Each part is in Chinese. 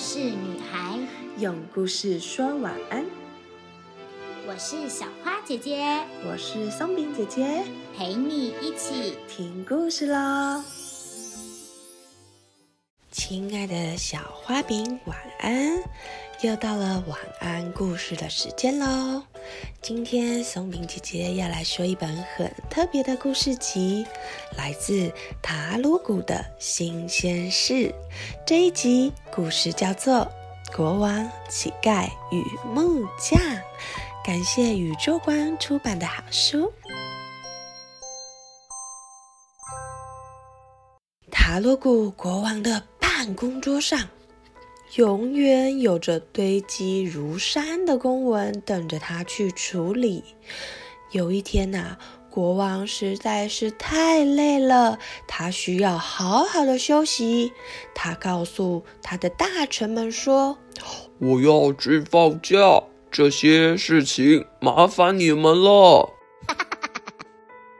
事女孩，用故事说晚安。我是小花姐姐，我是松饼姐姐，陪你一起听故事喽。亲爱的小花饼，晚安！又到了晚安故事的时间喽。今天松饼姐姐要来说一本很特别的故事集，来自塔鲁谷的新鲜事。这一集故事叫做《国王、乞丐与木匠》，感谢宇宙观出版的好书。塔鲁谷国王的办公桌上。永远有着堆积如山的公文等着他去处理。有一天呐，国王实在是太累了，他需要好好的休息。他告诉他的大臣们说：“我要去放假，这些事情麻烦你们了。”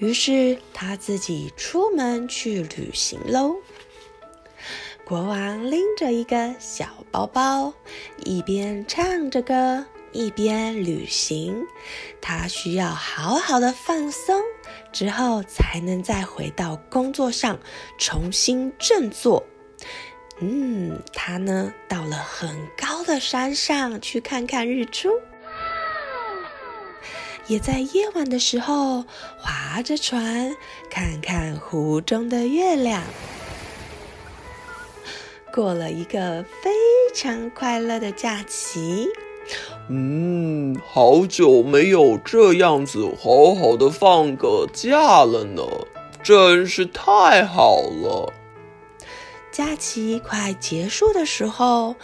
于是他自己出门去旅行喽。国王拎着一个小包包，一边唱着歌，一边旅行。他需要好好的放松，之后才能再回到工作上重新振作。嗯，他呢，到了很高的山上去看看日出，也在夜晚的时候划着船，看看湖中的月亮。过了一个非常快乐的假期。嗯，好久没有这样子好好的放个假了呢，真是太好了。假期快结束的时候，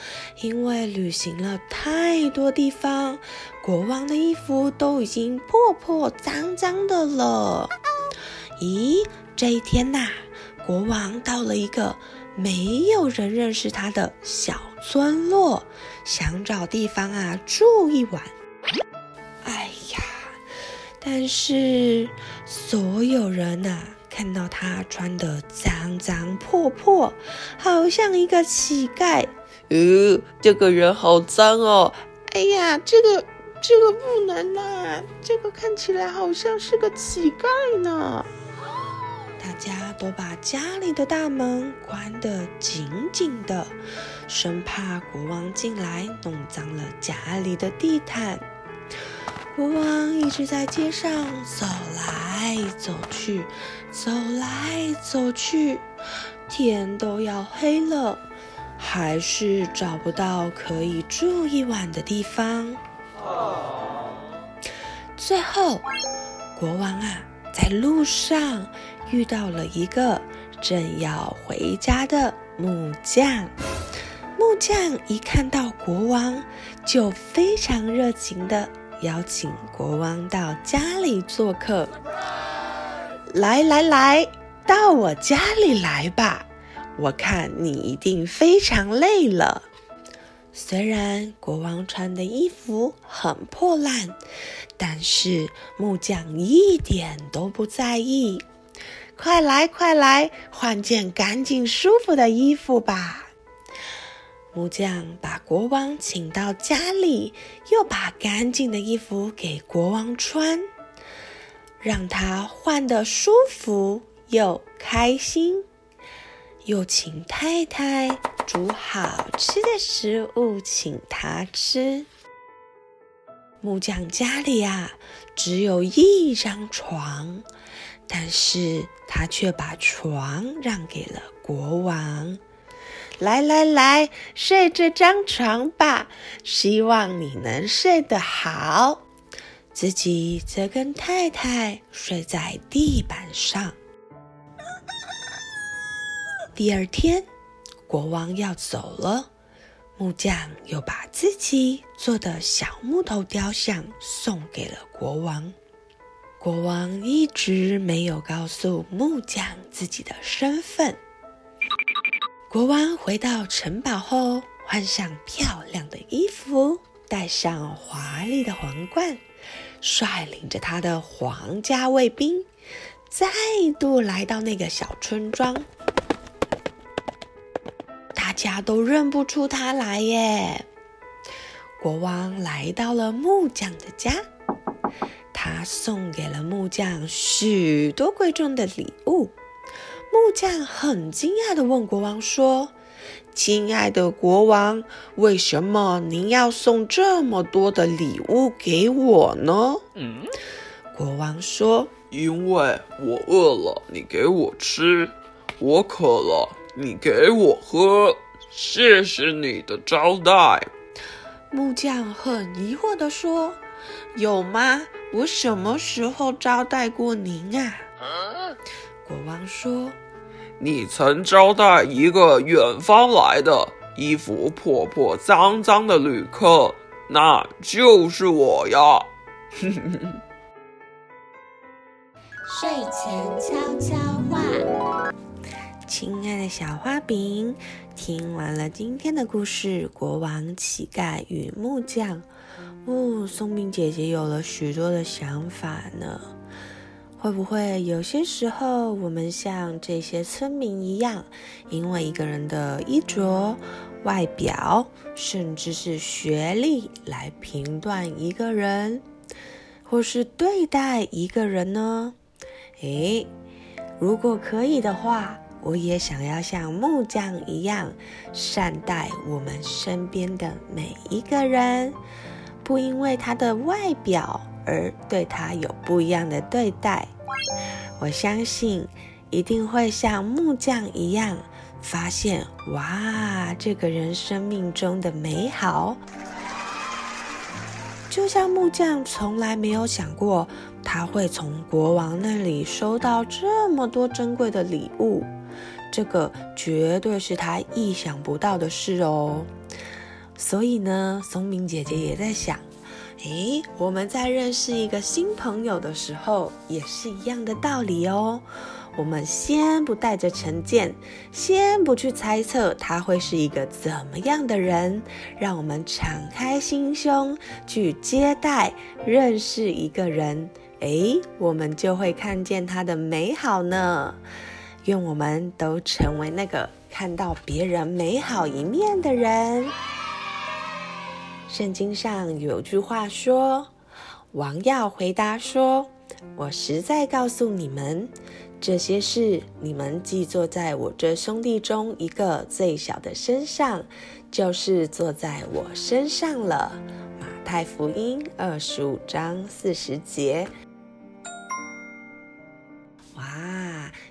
因为旅行了太多地方，国王的衣服都已经破破脏脏的了。咦，这一天呐，国王到了一个。没有人认识他的小村落，想找地方啊住一晚。哎呀，但是所有人呐看到他穿的脏脏破破，好像一个乞丐。呃，这个人好脏哦！哎呀，这个这个不能啦，这个看起来好像是个乞丐呢。大家都把家里的大门关得紧紧的，生怕国王进来弄脏了家里的地毯。国王一直在街上走来走去，走来走去，天都要黑了，还是找不到可以住一晚的地方。最后，国王啊，在路上。遇到了一个正要回家的木匠，木匠一看到国王，就非常热情的邀请国王到家里做客。来来来，到我家里来吧，我看你一定非常累了。虽然国王穿的衣服很破烂，但是木匠一点都不在意。快来，快来，换件干净舒服的衣服吧！木匠把国王请到家里，又把干净的衣服给国王穿，让他换得舒服又开心。又请太太煮好吃的食物请他吃。木匠家里啊，只有一张床。但是他却把床让给了国王。来来来，睡这张床吧，希望你能睡得好。自己则跟太太睡在地板上。第二天，国王要走了，木匠又把自己做的小木头雕像送给了国王。国王一直没有告诉木匠自己的身份。国王回到城堡后，换上漂亮的衣服，戴上华丽的皇冠，率领着他的皇家卫兵，再度来到那个小村庄。他都认不出他来耶。国王来到了木匠的家，他送给了木匠许多贵重的礼物。木匠很惊讶地问国王说：“亲爱的国王，为什么您要送这么多的礼物给我呢？”嗯，国王说：“因为我饿了，你给我吃；我渴了，你给我喝。谢谢你的招待。”木匠很疑惑地说：“有吗？我什么时候招待过您啊？”国王说。你曾招待一个远方来的、衣服破破脏脏的旅客，那就是我呀。睡前悄悄话，亲爱的小花饼，听完了今天的故事《国王、乞丐与木匠》，哦，松饼姐姐有了许多的想法呢。会不会有些时候，我们像这些村民一样，因为一个人的衣着、外表，甚至是学历来评断一个人，或是对待一个人呢？诶，如果可以的话，我也想要像木匠一样，善待我们身边的每一个人，不因为他的外表而对他有不一样的对待。我相信一定会像木匠一样，发现哇，这个人生命中的美好。就像木匠从来没有想过，他会从国王那里收到这么多珍贵的礼物，这个绝对是他意想不到的事哦。所以呢，松明姐姐也在想。诶，我们在认识一个新朋友的时候，也是一样的道理哦。我们先不带着成见，先不去猜测他会是一个怎么样的人，让我们敞开心胸去接待、认识一个人。诶，我们就会看见他的美好呢。愿我们都成为那个看到别人美好一面的人。圣经上有句话说：“王要回答说，我实在告诉你们，这些事你们既坐在我这兄弟中一个最小的身上，就是坐在我身上了。”马太福音二十五章四十节。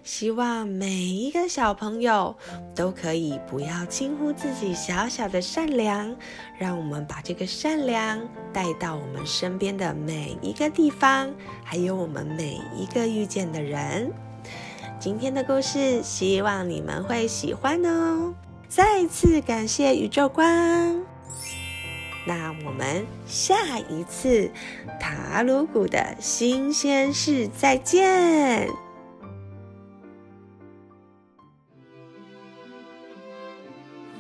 希望每一个小朋友都可以不要轻忽自己小小的善良，让我们把这个善良带到我们身边的每一个地方，还有我们每一个遇见的人。今天的故事，希望你们会喜欢哦！再次感谢宇宙光，那我们下一次塔鲁谷的新鲜事再见。